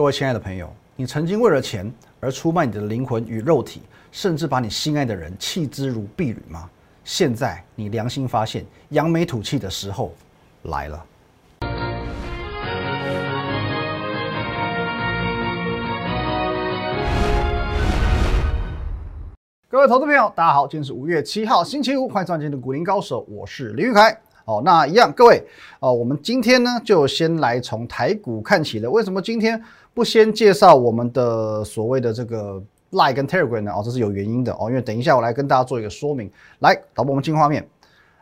各位亲爱的朋友，你曾经为了钱而出卖你的灵魂与肉体，甚至把你心爱的人弃之如敝履吗？现在你良心发现，扬眉吐气的时候来了。各位投资朋友，大家好，今天是五月七号，星期五，欢迎收看的股林高手，我是林玉凯。哦，那一样，各位，哦，我们今天呢就先来从台股看起了。为什么今天不先介绍我们的所谓的这个 Line 跟 Telegram 呢？哦，这是有原因的哦，因为等一下我来跟大家做一个说明。来，导播我们进画面。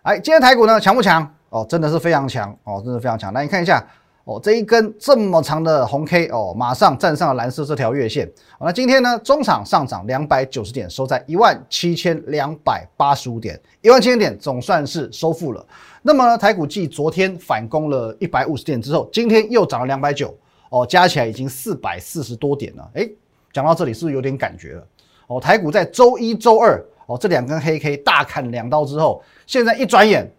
哎，今天台股呢强不强？哦，真的是非常强哦，真的非常强。来，你看一下。哦，这一根这么长的红 K 哦，马上站上了蓝色这条月线。那今天呢，中场上涨两百九十点，收在一万七千两百八十五点，一万七千点总算是收复了。那么呢台股继昨天反攻了一百五十点之后，今天又涨了两百九，哦，加起来已经四百四十多点了。哎，讲到这里是不是有点感觉了？哦，台股在周一周二哦这两根黑 K 大砍两刀之后，现在一转眼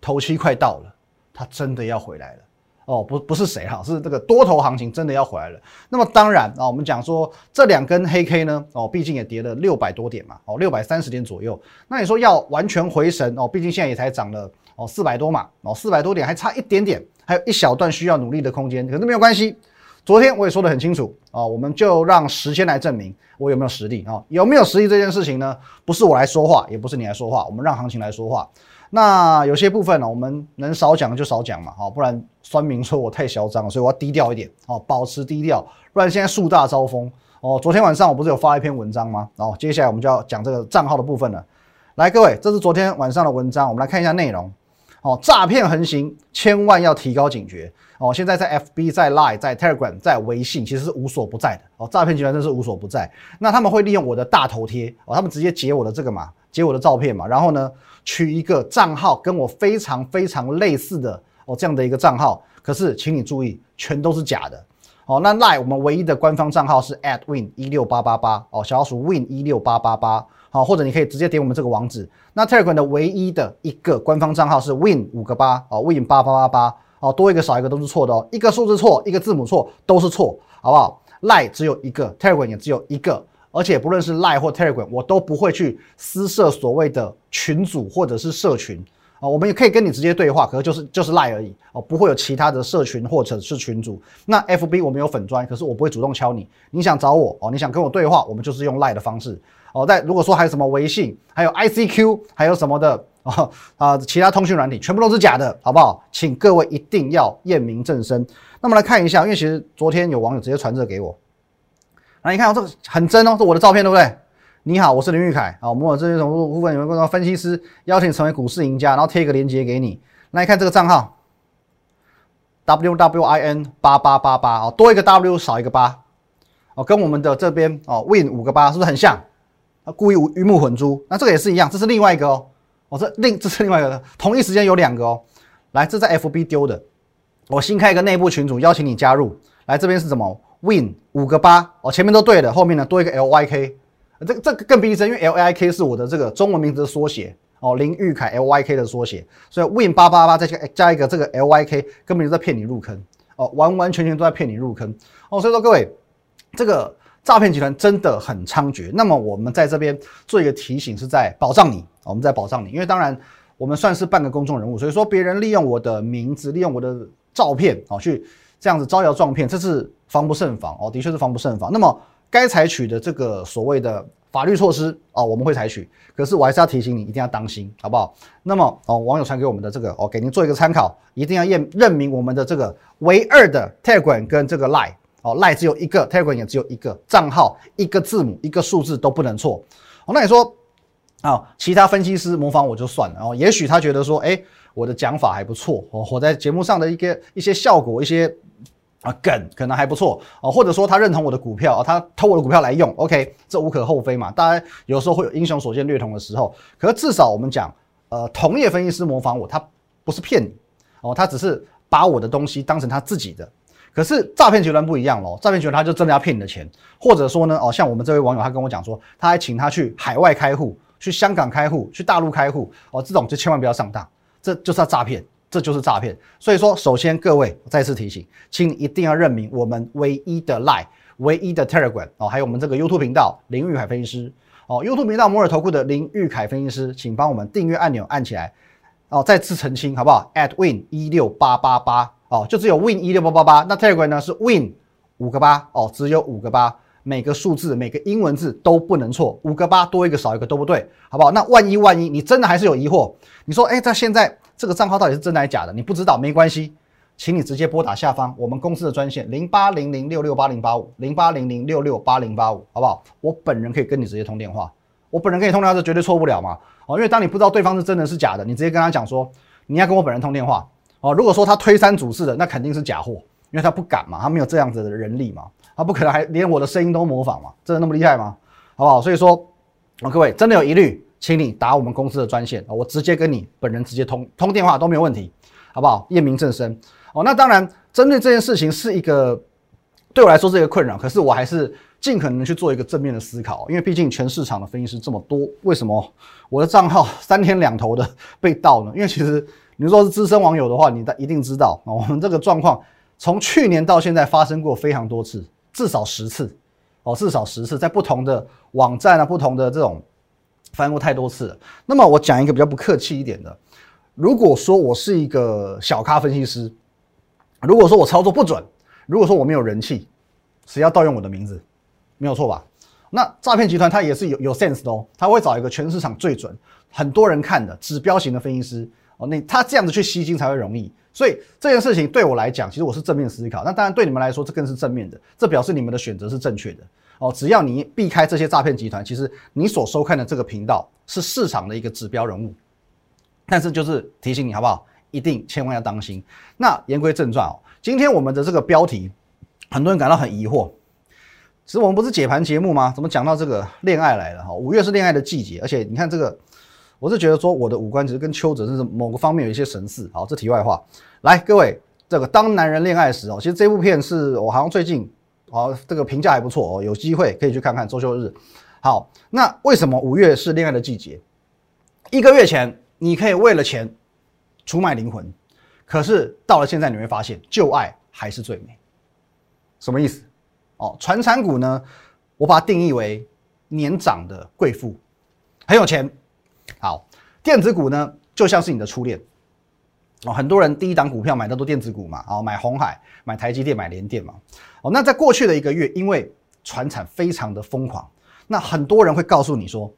头期快到了，它真的要回来了。哦，不，不是谁哈，是这个多头行情真的要回来了。那么当然啊，我们讲说这两根黑 K 呢，哦，毕竟也跌了六百多点嘛，哦，六百三十点左右。那你说要完全回神哦，毕竟现在也才涨了哦四百多嘛，哦四百多点还差一点点，还有一小段需要努力的空间。可是没有关系，昨天我也说得很清楚啊，我们就让时间来证明我有没有实力啊，有没有实力这件事情呢？不是我来说话，也不是你来说话，我们让行情来说话。那有些部分呢，我们能少讲就少讲嘛，好，不然酸民说我太嚣张，所以我要低调一点，哦，保持低调，不然现在树大招风，哦，昨天晚上我不是有发一篇文章吗？然哦，接下来我们就要讲这个账号的部分了。来，各位，这是昨天晚上的文章，我们来看一下内容。哦，诈骗横行，千万要提高警觉。哦，现在在 FB、在 Line、在 Telegram、在微信，其实是无所不在的。哦，诈骗集团真是无所不在。那他们会利用我的大头贴，哦，他们直接截我的这个嘛，截我的照片嘛，然后呢？取一个账号跟我非常非常类似的哦，这样的一个账号，可是请你注意，全都是假的哦。那 Line 我们唯一的官方账号是 at @win 一六八八八哦，小老鼠 win 一六八八八好，或者你可以直接点我们这个网址。那 Telegram 的唯一的一个官方账号是 win 五个八哦，win 八八八八哦，多一个少一个都是错的哦，一个数字错，一个字母错都是错，好不好？Lie 只有一个，Telegram 也只有一个。而且不论是 Lie 或 Telegram，我都不会去私设所谓的群组或者是社群啊，我们也可以跟你直接对话，可是就是就是 Line 而已哦，不会有其他的社群或者是群组。那 FB 我们有粉砖，可是我不会主动敲你，你想找我哦，你想跟我对话，我们就是用 Line 的方式哦。在如果说还有什么微信，还有 ICQ，还有什么的啊啊，其他通讯软体全部都是假的，好不好？请各位一定要验明正身。那么来看一下，因为其实昨天有网友直接传这个给我。那你看，这个很真哦，是我的照片，对不对？你好，我是林玉凯啊。我们有这些什么部分有没有分析师邀请成为股市赢家，然后贴一个链接给你。那你看这个账号，W W I N 八八八八哦，多一个 W 少一个八哦，跟我们的这边哦 Win 五个八是不是很像？故意鱼目混珠。那这个也是一样，这是另外一个哦。哦，这另这是另外一个，同一时间有两个哦。来，这在 F B 丢的，我新开一个内部群组，邀请你加入。来，这边是什么？Win 五个八哦，前面都对的，后面呢多一个 L Y K，这个这个更逼真，因为 L Y K 是我的这个中文名字的缩写哦，林玉凯 L Y K 的缩写，所以 Win 八八八再加加一个这个 L Y K，根本就在骗你入坑哦，完完全全都在骗你入坑哦，所以说各位，这个诈骗集团真的很猖獗。那么我们在这边做一个提醒，是在保障你，我们在保障你，因为当然我们算是半个公众人物，所以说别人利用我的名字，利用我的照片哦去。这样子招摇撞骗，这是防不胜防哦，的确是防不胜防。那么该采取的这个所谓的法律措施啊，我们会采取。可是我还是要提醒你，一定要当心，好不好？那么哦，网友传给我们的这个哦，给您做一个参考，一定要验认明我们的这个唯二的 Telegram 跟这个 lie 哦 lie 只有一个，Telegram 也只有一个账号，一个字母一个数字都不能错。哦，那你说啊，其他分析师模仿我就算了哦，也许他觉得说，哎，我的讲法还不错哦，我在节目上的一个一些效果一些。啊，梗可能还不错哦，或者说他认同我的股票啊，他偷我的股票来用，OK，这无可厚非嘛。当然有时候会有英雄所见略同的时候，可是至少我们讲，呃，同业分析师模仿我，他不是骗你哦，他只是把我的东西当成他自己的。可是诈骗集团不一样喽，诈骗集团他就真的要骗你的钱，或者说呢，哦，像我们这位网友他跟我讲说，他还请他去海外开户，去香港开户，去大陆开户，哦，这种就千万不要上当，这就是要诈骗。这就是诈骗。所以说，首先各位再次提醒，请一定要认明我们唯一的 Line、唯一的 Telegram 哦，还有我们这个 YouTube 频道林玉海分析师哦，YouTube 频道摩尔投顾的林玉凯分析师，请帮我们订阅按钮按起来哦。再次澄清好不好？at win 一六八八八哦，就只有 win 一六八八八。那 Telegram 呢是 win 五个八哦，只有五个八。每个数字、每个英文字都不能错，五个八多一个少一个都不对，好不好？那万一万一你真的还是有疑惑，你说，哎，在现在这个账号到底是真的还是假的？你不知道没关系，请你直接拨打下方我们公司的专线零八零零六六八零八五零八零零六六八零八五，好不好？我本人可以跟你直接通电话，我本人跟你通电话是绝对错不了嘛，哦，因为当你不知道对方是真的是假的，你直接跟他讲说你要跟我本人通电话，哦，如果说他推三阻四的，那肯定是假货，因为他不敢嘛，他没有这样子的人力嘛。他不可能还连我的声音都模仿嘛？真的那么厉害吗？好不好？所以说，各位真的有疑虑，请你打我们公司的专线，我直接跟你本人直接通通电话都没有问题，好不好？验明正身哦。那当然，针对这件事情是一个对我来说是一个困扰，可是我还是尽可能去做一个正面的思考，因为毕竟全市场的分析师这么多，为什么我的账号三天两头的被盗呢？因为其实你说是资深网友的话，你一定知道啊，我们这个状况从去年到现在发生过非常多次。至少十次，哦，至少十次，在不同的网站啊，不同的这种翻过太多次了。那么我讲一个比较不客气一点的，如果说我是一个小咖分析师，如果说我操作不准，如果说我没有人气，谁要盗用我的名字，没有错吧？那诈骗集团他也是有有 sense 的哦，他会找一个全市场最准、很多人看的指标型的分析师哦，那他这样子去吸金才会容易。所以这件事情对我来讲，其实我是正面思考。那当然对你们来说，这更是正面的。这表示你们的选择是正确的哦。只要你避开这些诈骗集团，其实你所收看的这个频道是市场的一个指标人物。但是就是提醒你好不好？一定千万要当心。那言归正传哦，今天我们的这个标题，很多人感到很疑惑。其实我们不是解盘节目吗？怎么讲到这个恋爱来了？哈，五月是恋爱的季节，而且你看这个。我是觉得说我的五官其实跟邱泽是某个方面有一些神似。好，这题外话，来各位，这个当男人恋爱时哦，其实这部片是我好像最近哦，这个评价还不错哦，有机会可以去看看周休日。好，那为什么五月是恋爱的季节？一个月前你可以为了钱出卖灵魂，可是到了现在你会发现旧爱还是最美。什么意思？哦，传产股呢，我把它定义为年长的贵妇，很有钱。好，电子股呢，就像是你的初恋哦。很多人第一档股票买的都电子股嘛，哦，买红海、买台积电、买联电嘛。哦，那在过去的一个月，因为船产非常的疯狂，那很多人会告诉你说，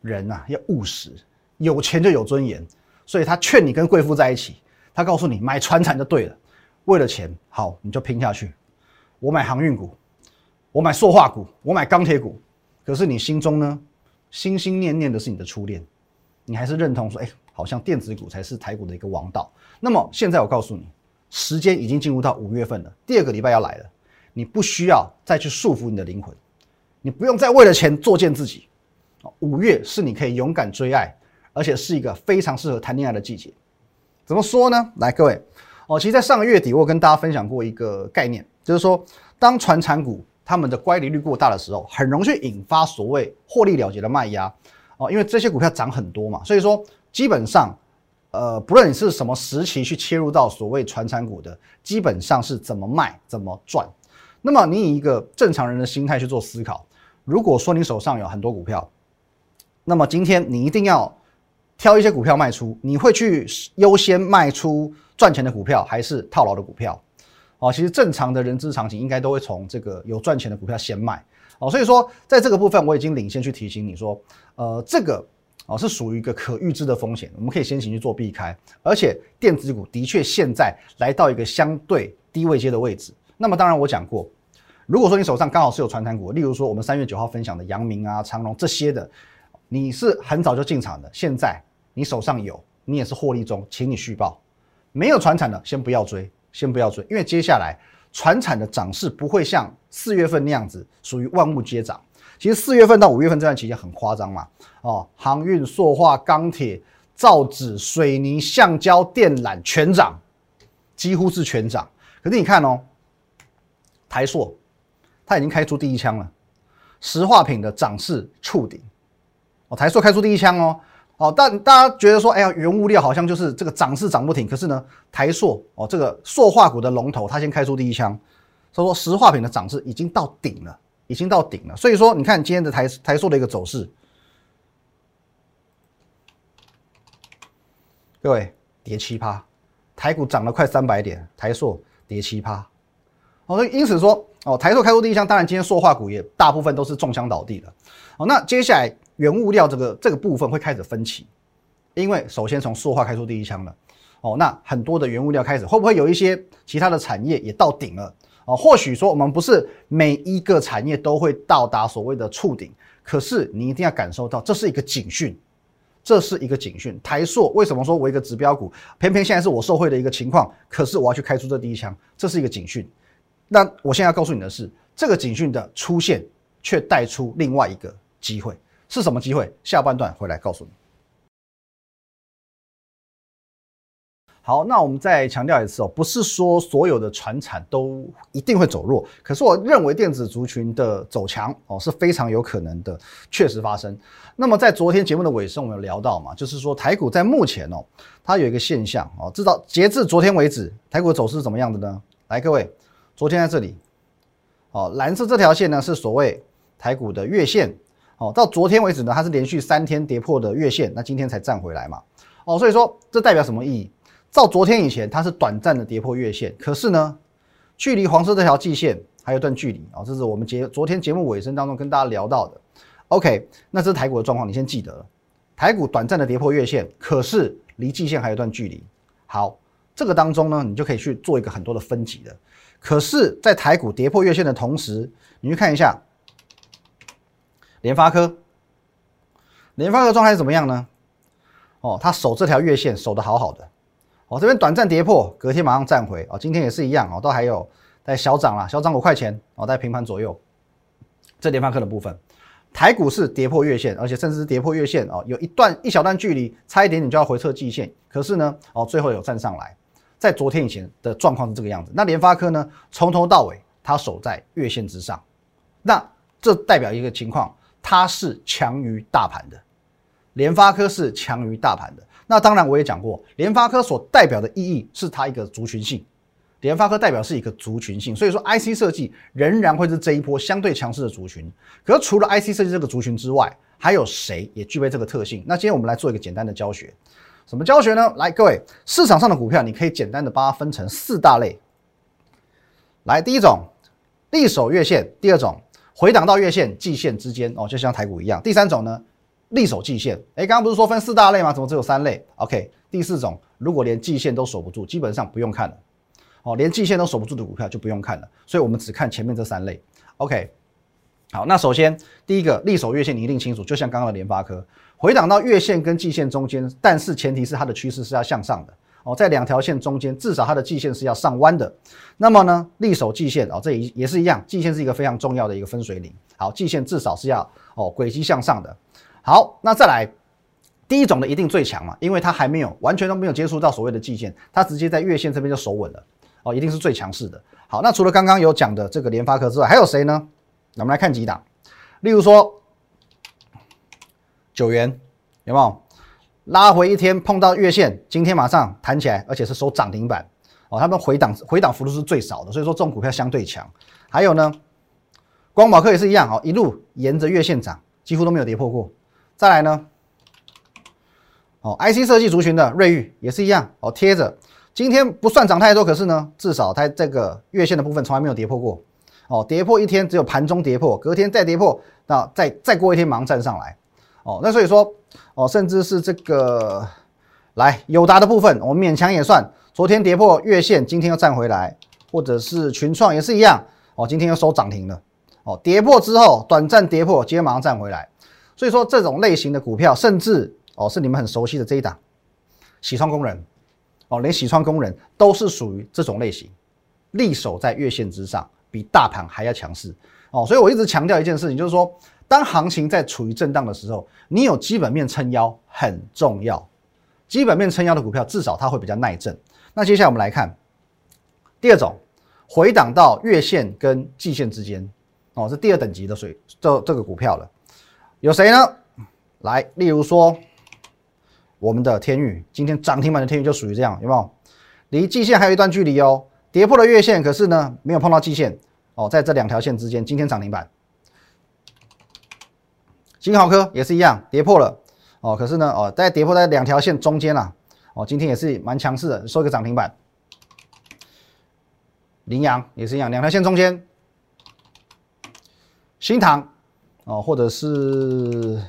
人呐要务实，有钱就有尊严，所以他劝你跟贵妇在一起，他告诉你买船产就对了，为了钱，好你就拼下去。我买航运股，我买塑化股，我买钢铁股，可是你心中呢？心心念念的是你的初恋，你还是认同说，哎，好像电子股才是台股的一个王道。那么现在我告诉你，时间已经进入到五月份了，第二个礼拜要来了，你不需要再去束缚你的灵魂，你不用再为了钱作践自己。五月是你可以勇敢追爱，而且是一个非常适合谈恋爱的季节。怎么说呢？来，各位，哦，其实，在上个月底，我跟大家分享过一个概念，就是说，当传产股。他们的乖离率过大的时候，很容易引发所谓获利了结的卖压哦，因为这些股票涨很多嘛，所以说基本上，呃，不论你是什么时期去切入到所谓传产股的，基本上是怎么卖怎么赚。那么你以一个正常人的心态去做思考，如果说你手上有很多股票，那么今天你一定要挑一些股票卖出，你会去优先卖出赚钱的股票，还是套牢的股票？哦，其实正常的人之常情，应该都会从这个有赚钱的股票先卖。哦，所以说在这个部分，我已经领先去提醒你说，呃，这个哦是属于一个可预知的风险，我们可以先行去做避开。而且电子股的确现在来到一个相对低位阶的位置。那么当然我讲过，如果说你手上刚好是有传产股，例如说我们三月九号分享的阳明啊、长隆这些的，你是很早就进场的，现在你手上有，你也是获利中，请你续报。没有传产的，先不要追。先不要追，因为接下来船产的涨势不会像四月份那样子，属于万物皆涨。其实四月份到五月份这段期间很夸张嘛，哦，航运、塑化、钢铁、造纸、水泥、橡胶、电缆全涨，几乎是全涨。可是你看哦，台塑它已经开出第一枪了，石化品的涨势触顶，哦，台塑开出第一枪哦，哦，但大家觉得说，哎呀，原物料好像就是这个涨势涨不停。可是呢，台塑哦，这个塑化股的龙头，它先开出第一枪，他说石化品的涨势已经到顶了，已经到顶了。所以说，你看今天的台台塑的一个走势，各位跌七趴，台股涨了快三百点，台塑跌七趴。哦，所以因此说，哦，台塑开出第一枪，当然今天塑化股也大部分都是中枪倒地的。哦，那接下来。原物料这个这个部分会开始分歧，因为首先从塑化开出第一枪了，哦，那很多的原物料开始会不会有一些其他的产业也到顶了？哦，或许说我们不是每一个产业都会到达所谓的触顶，可是你一定要感受到这是一个警讯，这是一个警讯。台塑为什么说我一个指标股，偏偏现在是我受惠的一个情况，可是我要去开出这第一枪，这是一个警讯。那我现在要告诉你的是，这个警讯的出现却带出另外一个机会。是什么机会？下半段回来告诉你。好，那我们再强调一次哦，不是说所有的船产都一定会走弱，可是我认为电子族群的走强哦是非常有可能的，确实发生。那么在昨天节目的尾声，我们有聊到嘛，就是说台股在目前哦，它有一个现象哦，至少截至昨天为止，台股走势是怎么样的呢？来，各位，昨天在这里，哦，蓝色这条线呢是所谓台股的月线。哦，到昨天为止呢，它是连续三天跌破的月线，那今天才站回来嘛。哦，所以说这代表什么意义？到昨天以前，它是短暂的跌破月线，可是呢，距离黄色这条季线还有段距离啊。这是我们节昨天节目尾声当中跟大家聊到的。OK，那这是台股的状况，你先记得，台股短暂的跌破月线，可是离季线还有段距离。好，这个当中呢，你就可以去做一个很多的分级的。可是，在台股跌破月线的同时，你去看一下。联发科，联发科状态怎么样呢？哦，它守这条月线守得好好的，哦，这边短暂跌破，隔天马上站回，哦，今天也是一样，哦，都还有在小涨啦，小涨五块钱，哦，在平盘左右。这联发科的部分，台股是跌破月线，而且甚至是跌破月线，哦，有一段一小段距离，差一点点就要回撤季线，可是呢，哦，最后有站上来。在昨天以前的状况是这个样子，那联发科呢，从头到尾它守在月线之上，那这代表一个情况。它是强于大盘的，联发科是强于大盘的。那当然我也讲过，联发科所代表的意义是它一个族群性，联发科代表是一个族群性，所以说 IC 设计仍然会是这一波相对强势的族群。可是除了 IC 设计这个族群之外，还有谁也具备这个特性？那今天我们来做一个简单的教学，什么教学呢？来，各位，市场上的股票你可以简单的把它分成四大类。来，第一种，力守月线；第二种。回档到月线、季线之间哦，就像台股一样。第三种呢，力守季线。哎，刚刚不是说分四大类吗？怎么只有三类？OK，第四种，如果连季线都守不住，基本上不用看了。哦，连季线都守不住的股票就不用看了。所以我们只看前面这三类。OK，好，那首先第一个力守月线，你一定清楚，就像刚刚的联发科，回档到月线跟季线中间，但是前提是它的趋势是要向上的。哦，在两条线中间，至少它的季线是要上弯的。那么呢，力守季线哦，这也也是一样，季线是一个非常重要的一个分水岭。好，季线至少是要哦轨迹向上的。好，那再来第一种的一定最强嘛，因为它还没有完全都没有接触到所谓的季线，它直接在月线这边就守稳了哦，一定是最强势的。好，那除了刚刚有讲的这个联发科之外，还有谁呢？我们来看几档，例如说九元有没有？拉回一天碰到月线，今天马上弹起来，而且是收涨停板哦。他们回档回档幅度是最少的，所以说这种股票相对强。还有呢，光宝科也是一样哦，一路沿着月线涨，几乎都没有跌破过。再来呢，哦，IC 设计族群的瑞昱也是一样哦，贴着今天不算涨太多，可是呢，至少它这个月线的部分从来没有跌破过哦。跌破一天只有盘中跌破，隔天再跌破，那再再过一天马上站上来。哦，那所以说，哦，甚至是这个来友达的部分，我们勉强也算，昨天跌破月线，今天又站回来，或者是群创也是一样，哦，今天又收涨停了，哦，跌破之后短暂跌破，今天马上站回来，所以说这种类型的股票，甚至哦是你们很熟悉的这一档，喜创工人，哦，连喜创工人都是属于这种类型，力守在月线之上，比大盘还要强势，哦，所以我一直强调一件事情，就是说。当行情在处于震荡的时候，你有基本面撑腰很重要。基本面撑腰的股票，至少它会比较耐震。那接下来我们来看第二种，回档到月线跟季线之间，哦，是第二等级的水这这个股票了。有谁呢？来，例如说我们的天宇今天涨停板的天宇就属于这样，有没有？离季线还有一段距离哦，跌破了月线，可是呢没有碰到季线哦，在这两条线之间，今天涨停板。金豪科也是一样，跌破了哦，可是呢哦，在跌破在两条线中间啦，哦，今天也是蛮强势的，收一个涨停板。羚羊也是一样，两条线中间。新塘哦，或者是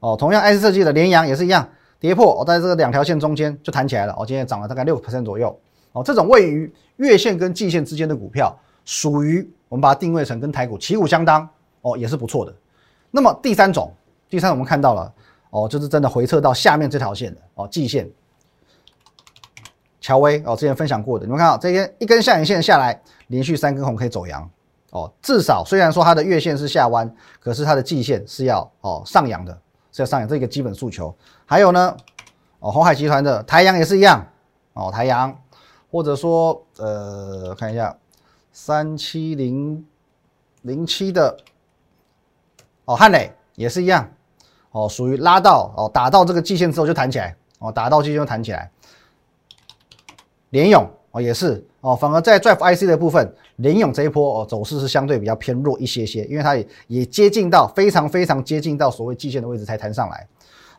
哦，同样 IC 设计的联阳也是一样，跌破哦，在这个两条线中间就弹起来了哦，今天涨了大概六 percent 左右哦，这种位于月线跟季线之间的股票，属于我们把它定位成跟台股旗鼓相当哦，也是不错的。那么第三种，第三种我们看到了哦，就是真的回撤到下面这条线的哦，季线，乔威哦，之前分享过的，你们看到这边一根下影线下来，连续三根红可以走阳。哦，至少虽然说它的月线是下弯，可是它的季线是要哦上扬的，是要上扬，这个基本诉求。还有呢，哦，红海集团的台阳也是一样，哦，台阳，或者说呃，看一下三七零零七的，哦，汉磊也是一样，哦，属于拉到哦打到这个季线之后就弹起来，哦，打到季线就弹起来。联勇哦也是。哦，反而在 Drive IC 的部分，联勇这一波哦走势是相对比较偏弱一些些，因为它也也接近到非常非常接近到所谓季线的位置才弹上来。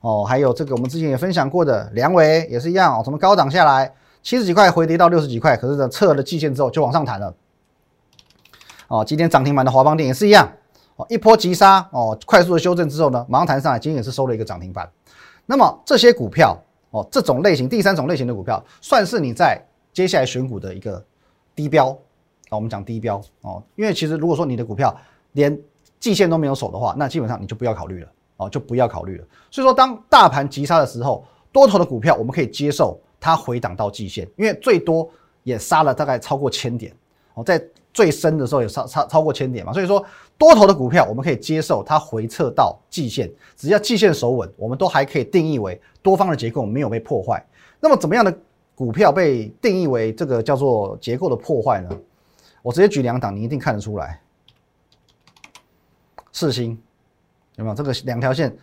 哦，还有这个我们之前也分享过的梁伟也是一样哦，从高档下来七十几块回跌到六十几块，可是呢测了季线之后就往上弹了。哦，今天涨停板的华邦电也是一样一波急杀哦，快速的修正之后呢，马上弹上来，今天也是收了一个涨停板。那么这些股票哦，这种类型第三种类型的股票，算是你在。接下来选股的一个低标啊，我们讲低标哦，因为其实如果说你的股票连季线都没有守的话，那基本上你就不要考虑了哦，就不要考虑了。所以说，当大盘急杀的时候，多头的股票我们可以接受它回档到季线，因为最多也杀了大概超过千点哦，在最深的时候有超超超过千点嘛。所以说，多头的股票我们可以接受它回撤到季线，只要季线守稳，我们都还可以定义为多方的结构没有被破坏。那么怎么样的？股票被定义为这个叫做结构的破坏呢？我直接举两档，你一定看得出来。四星有没有这个两条线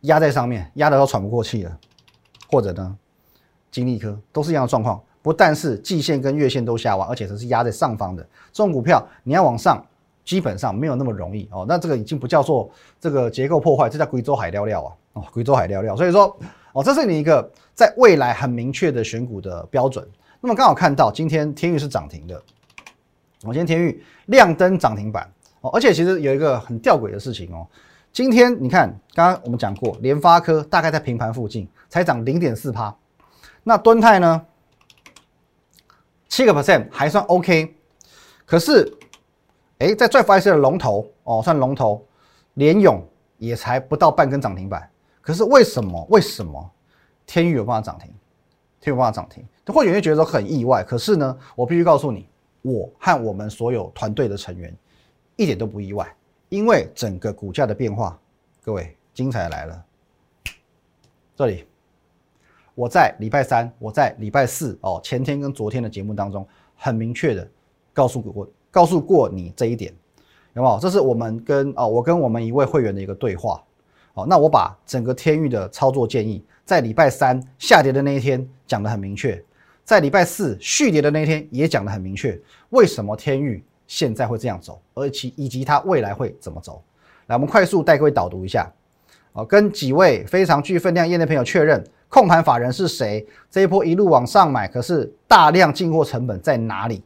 压在上面，压得都喘不过气了？或者呢，金利科都是一样的状况，不但是季线跟月线都下弯，而且它是压在上方的。这种股票你要往上，基本上没有那么容易哦。那这个已经不叫做这个结构破坏，这叫贵州海料料啊！哦，贵州海料料。所以说。哦，这是你一个在未来很明确的选股的标准。那么刚好看到今天天域是涨停的，我今天天域亮灯涨停板哦，而且其实有一个很吊诡的事情哦，今天你看刚刚我们讲过，联发科大概在平盘附近才涨零点四趴，那敦泰呢七个 percent 还算 OK，可是哎在 Drive IC 的龙头哦算龙头，联勇也才不到半根涨停板。可是为什么？为什么天宇有办法涨停？天宇有办法涨停？或许会觉得很意外。可是呢，我必须告诉你，我和我们所有团队的成员一点都不意外，因为整个股价的变化，各位精彩来了。这里，我在礼拜三，我在礼拜四哦，前天跟昨天的节目当中，很明确的告诉过告诉过你这一点，有没有？这是我们跟哦，我跟我们一位会员的一个对话。好，那我把整个天域的操作建议，在礼拜三下跌的那一天讲得很明确，在礼拜四续跌的那一天也讲得很明确。为什么天域现在会这样走，而其以及它未来会怎么走？来，我们快速带各位导读一下。哦，跟几位非常具分量业内朋友确认，控盘法人是谁？这一波一路往上买，可是大量进货成本在哪里？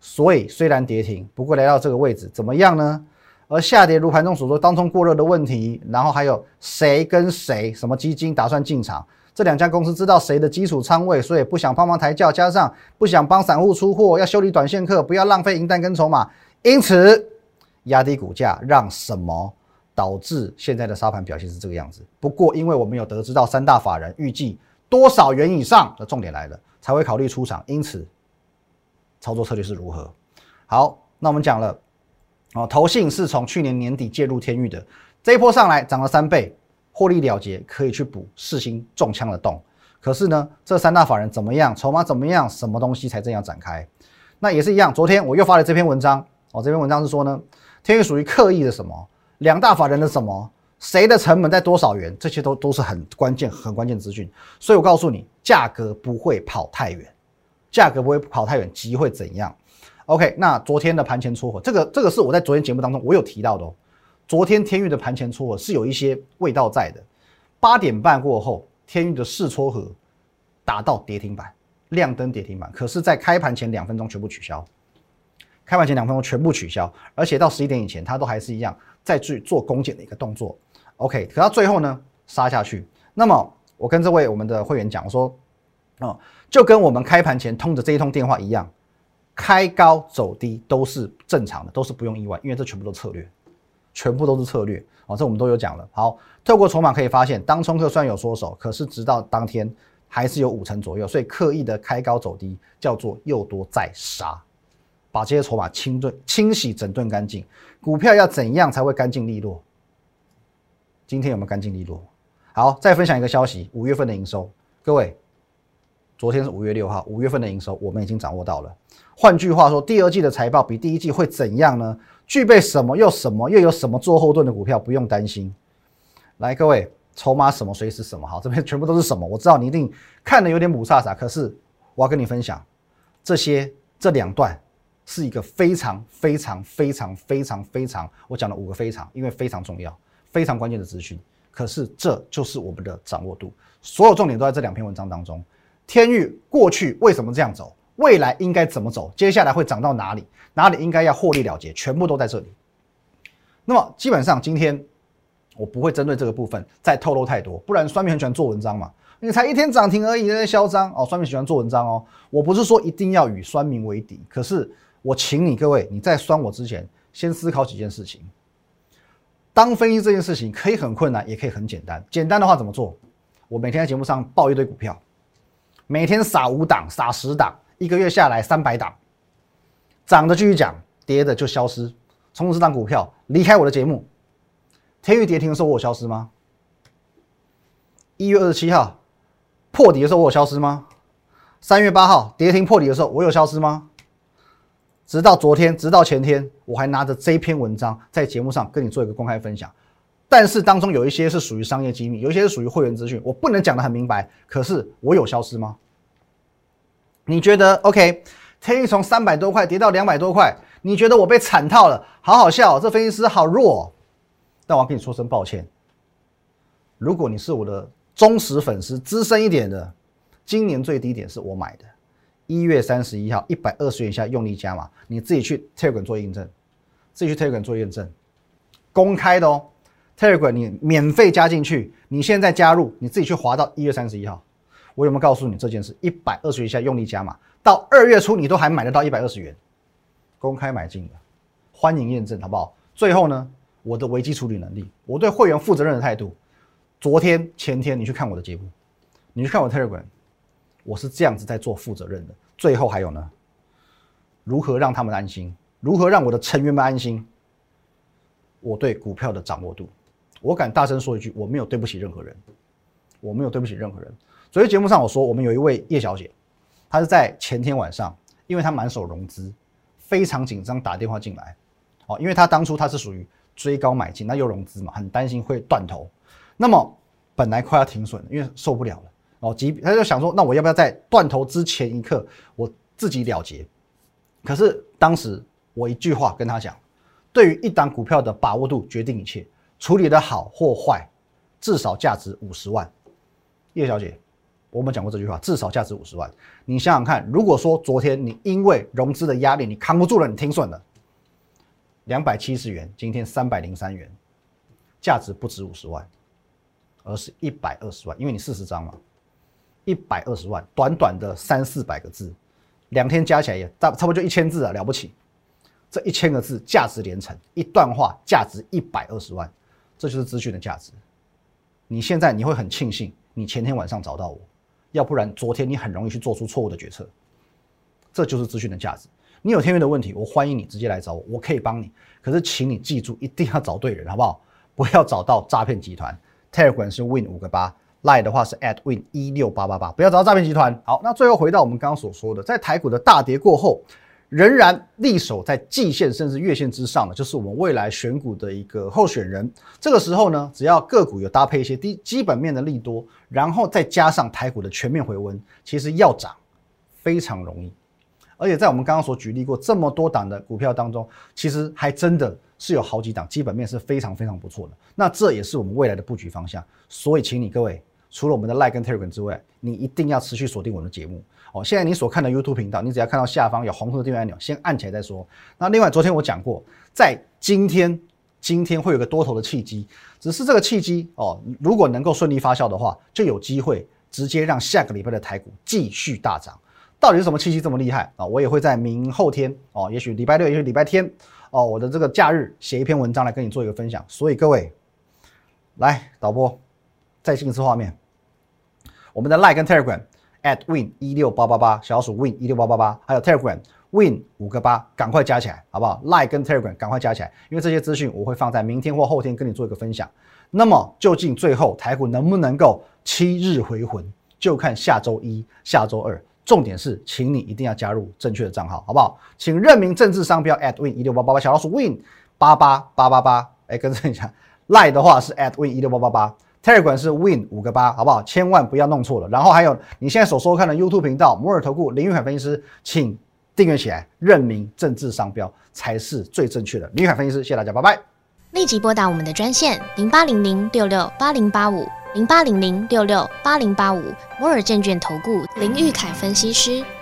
所以虽然跌停，不过来到这个位置怎么样呢？而下跌如盘中所说当中过热的问题，然后还有谁跟谁什么基金打算进场？这两家公司知道谁的基础仓位，所以不想帮忙抬轿，加上不想帮散户出货，要修理短线客，不要浪费银弹跟筹码，因此压低股价，让什么导致现在的沙盘表现是这个样子？不过因为我们有得知到三大法人预计多少元以上的重点来了，才会考虑出场，因此操作策略是如何？好，那我们讲了。哦，投信是从去年年底介入天域的，这一波上来涨了三倍，获利了结，可以去补四星中枪的洞。可是呢，这三大法人怎么样？筹码怎么样？什么东西才这样展开？那也是一样。昨天我又发了这篇文章，哦，这篇文章是说呢，天域属于刻意的什么？两大法人的什么？谁的成本在多少元，这些都都是很关键、很关键资讯。所以我告诉你，价格不会跑太远，价格不会跑太远，机会怎样？OK，那昨天的盘前撮合，这个这个是我在昨天节目当中我有提到的哦。昨天天域的盘前撮合是有一些味道在的。八点半过后，天域的试撮合达到跌停板，亮灯跌停板，可是，在开盘前两分钟全部取消。开盘前两分钟全部取消，而且到十一点以前，它都还是一样在去做攻减的一个动作。OK，可到最后呢，杀下去。那么我跟这位我们的会员讲，我说，哦，就跟我们开盘前通的这一通电话一样，开高走低都是正常的，都是不用意外，因为这全部都策略，全部都是策略。哦，这我们都有讲了。好，透过筹码可以发现，当冲客虽然有缩手，可是直到当天还是有五成左右，所以刻意的开高走低叫做又多再杀。把这些筹码清顿、清洗、整顿干净，股票要怎样才会干净利落？今天有没有干净利落？好，再分享一个消息：五月份的营收，各位，昨天是五月六号，五月份的营收我们已经掌握到了。换句话说，第二季的财报比第一季会怎样呢？具备什么又什么又有什么做后盾的股票不用担心。来，各位，筹码什么随时什么好，这边全部都是什么？我知道你一定看的有点母萨萨，可是我要跟你分享这些这两段。是一个非常非常非常非常非常，我讲了五个非常，因为非常重要、非常关键的资讯。可是这就是我们的掌握度，所有重点都在这两篇文章当中。天域过去为什么这样走？未来应该怎么走？接下来会涨到哪里？哪里应该要获利了结？全部都在这里。那么基本上今天我不会针对这个部分再透露太多，不然酸民很喜欢做文章嘛。你才一天涨停而已，在嚣张哦。酸民喜欢做文章哦。我不是说一定要与酸民为敌，可是。我请你各位，你在酸我之前，先思考几件事情。当分析这件事情可以很困难，也可以很简单。简单的话怎么做？我每天在节目上报一堆股票，每天撒五档、撒十档，一个月下来三百档，涨的继续讲，跌的就消失。从这档股票离开我的节目，天域跌停的时候我有消失吗？一月二十七号破底的时候我有消失吗？三月八号跌停破底的时候我有消失吗？直到昨天，直到前天，我还拿着这篇文章在节目上跟你做一个公开分享。但是当中有一些是属于商业机密，有一些是属于会员资讯，我不能讲得很明白。可是我有消失吗？你觉得 OK？天宇从三百多块跌到两百多块，你觉得我被惨套了？好好笑，这分析师好弱。但我要跟你说声抱歉。如果你是我的忠实粉丝、资深一点的，今年最低点是我买的。一月三十一号，一百二十元以下用力加码，你自己去 Telegram 做验证，自己去 Telegram 做验证，公开的哦。Telegram 你免费加进去，你现在加入，你自己去划到一月三十一号，我有没有告诉你这件事？一百二十元以下用力加码，到二月初你都还买得到一百二十元，公开买进的，欢迎验证好不好？最后呢，我的危机处理能力，我对会员负责任的态度，昨天前天你去看我的节目，你去看我 Telegram。我是这样子在做负责任的。最后还有呢，如何让他们安心？如何让我的成员们安心？我对股票的掌握度，我敢大声说一句：我没有对不起任何人，我没有对不起任何人。昨天节目上我说，我们有一位叶小姐，她是在前天晚上，因为她满手融资，非常紧张，打电话进来。哦，因为她当初她是属于追高买进，那又融资嘛，很担心会断头。那么本来快要停损，因为受不了了。哦，即他就想说，那我要不要在断头之前一刻我自己了结？可是当时我一句话跟他讲，对于一档股票的把握度决定一切，处理的好或坏，至少价值五十万。叶小姐，我们讲过这句话，至少价值五十万。你想想看，如果说昨天你因为融资的压力你扛不住了，你停损了，两百七十元，今天三百零三元，价值不止五十万，而是一百二十万，因为你四十张嘛。一百二十万，短短的三四百个字，两天加起来也大差不多就一千字啊，了不起！这一千个字价值连城，一段话价值一百二十万，这就是资讯的价值。你现在你会很庆幸你前天晚上找到我，要不然昨天你很容易去做出错误的决策。这就是资讯的价值。你有天运的问题，我欢迎你直接来找我，我可以帮你。可是请你记住，一定要找对人，好不好？不要找到诈骗集团。Telegram 是 Win 五个八。赖的话是 at win 一六八八八，不要找到诈骗集团。好，那最后回到我们刚刚所说的，在台股的大跌过后，仍然立守在季线甚至月线之上的，就是我们未来选股的一个候选人。这个时候呢，只要个股有搭配一些低基本面的利多，然后再加上台股的全面回温，其实要涨非常容易。而且在我们刚刚所举例过这么多档的股票当中，其实还真的是有好几档基本面是非常非常不错的。那这也是我们未来的布局方向。所以，请你各位除了我们的 Like 跟 Telegram 之外，你一定要持续锁定我们的节目哦。现在你所看的 YouTube 频道，你只要看到下方有红色的订阅按钮，先按起来再说。那另外，昨天我讲过，在今天今天会有个多头的契机，只是这个契机哦，如果能够顺利发酵的话，就有机会直接让下个礼拜的台股继续大涨。到底是什么契机这么厉害啊？我也会在明后天哦，也许礼拜六，也许礼拜天哦，我的这个假日写一篇文章来跟你做一个分享。所以各位，来导播再进一次画面，我们的 Like 跟 Telegram at win 一六八八八小鼠 win 一六八八八，还有 Telegram win 五个八，赶快加起来好不好？Like 跟 Telegram 赶快加起来，因为这些资讯我会放在明天或后天跟你做一个分享。那么究竟最后台股能不能够七日回魂，就看下周一、下周二。重点是，请你一定要加入正确的账号，好不好？请认明政治商标 at win 一六八八八小老鼠 win 八八八八八，哎，跟着一下。赖的话是 at win 一六八八八，Telegram 是 win 五个八，好不好？千万不要弄错了。然后还有你现在所收看的 YouTube 频道摩尔投顾林玉海分析师，请订阅起来，认明政治商标才是最正确的。林玉海分析师，谢谢大家，拜拜。立即拨打我们的专线零八零零六六八零八五。零八零零六六八零八五摩尔证券投顾林玉凯分析师，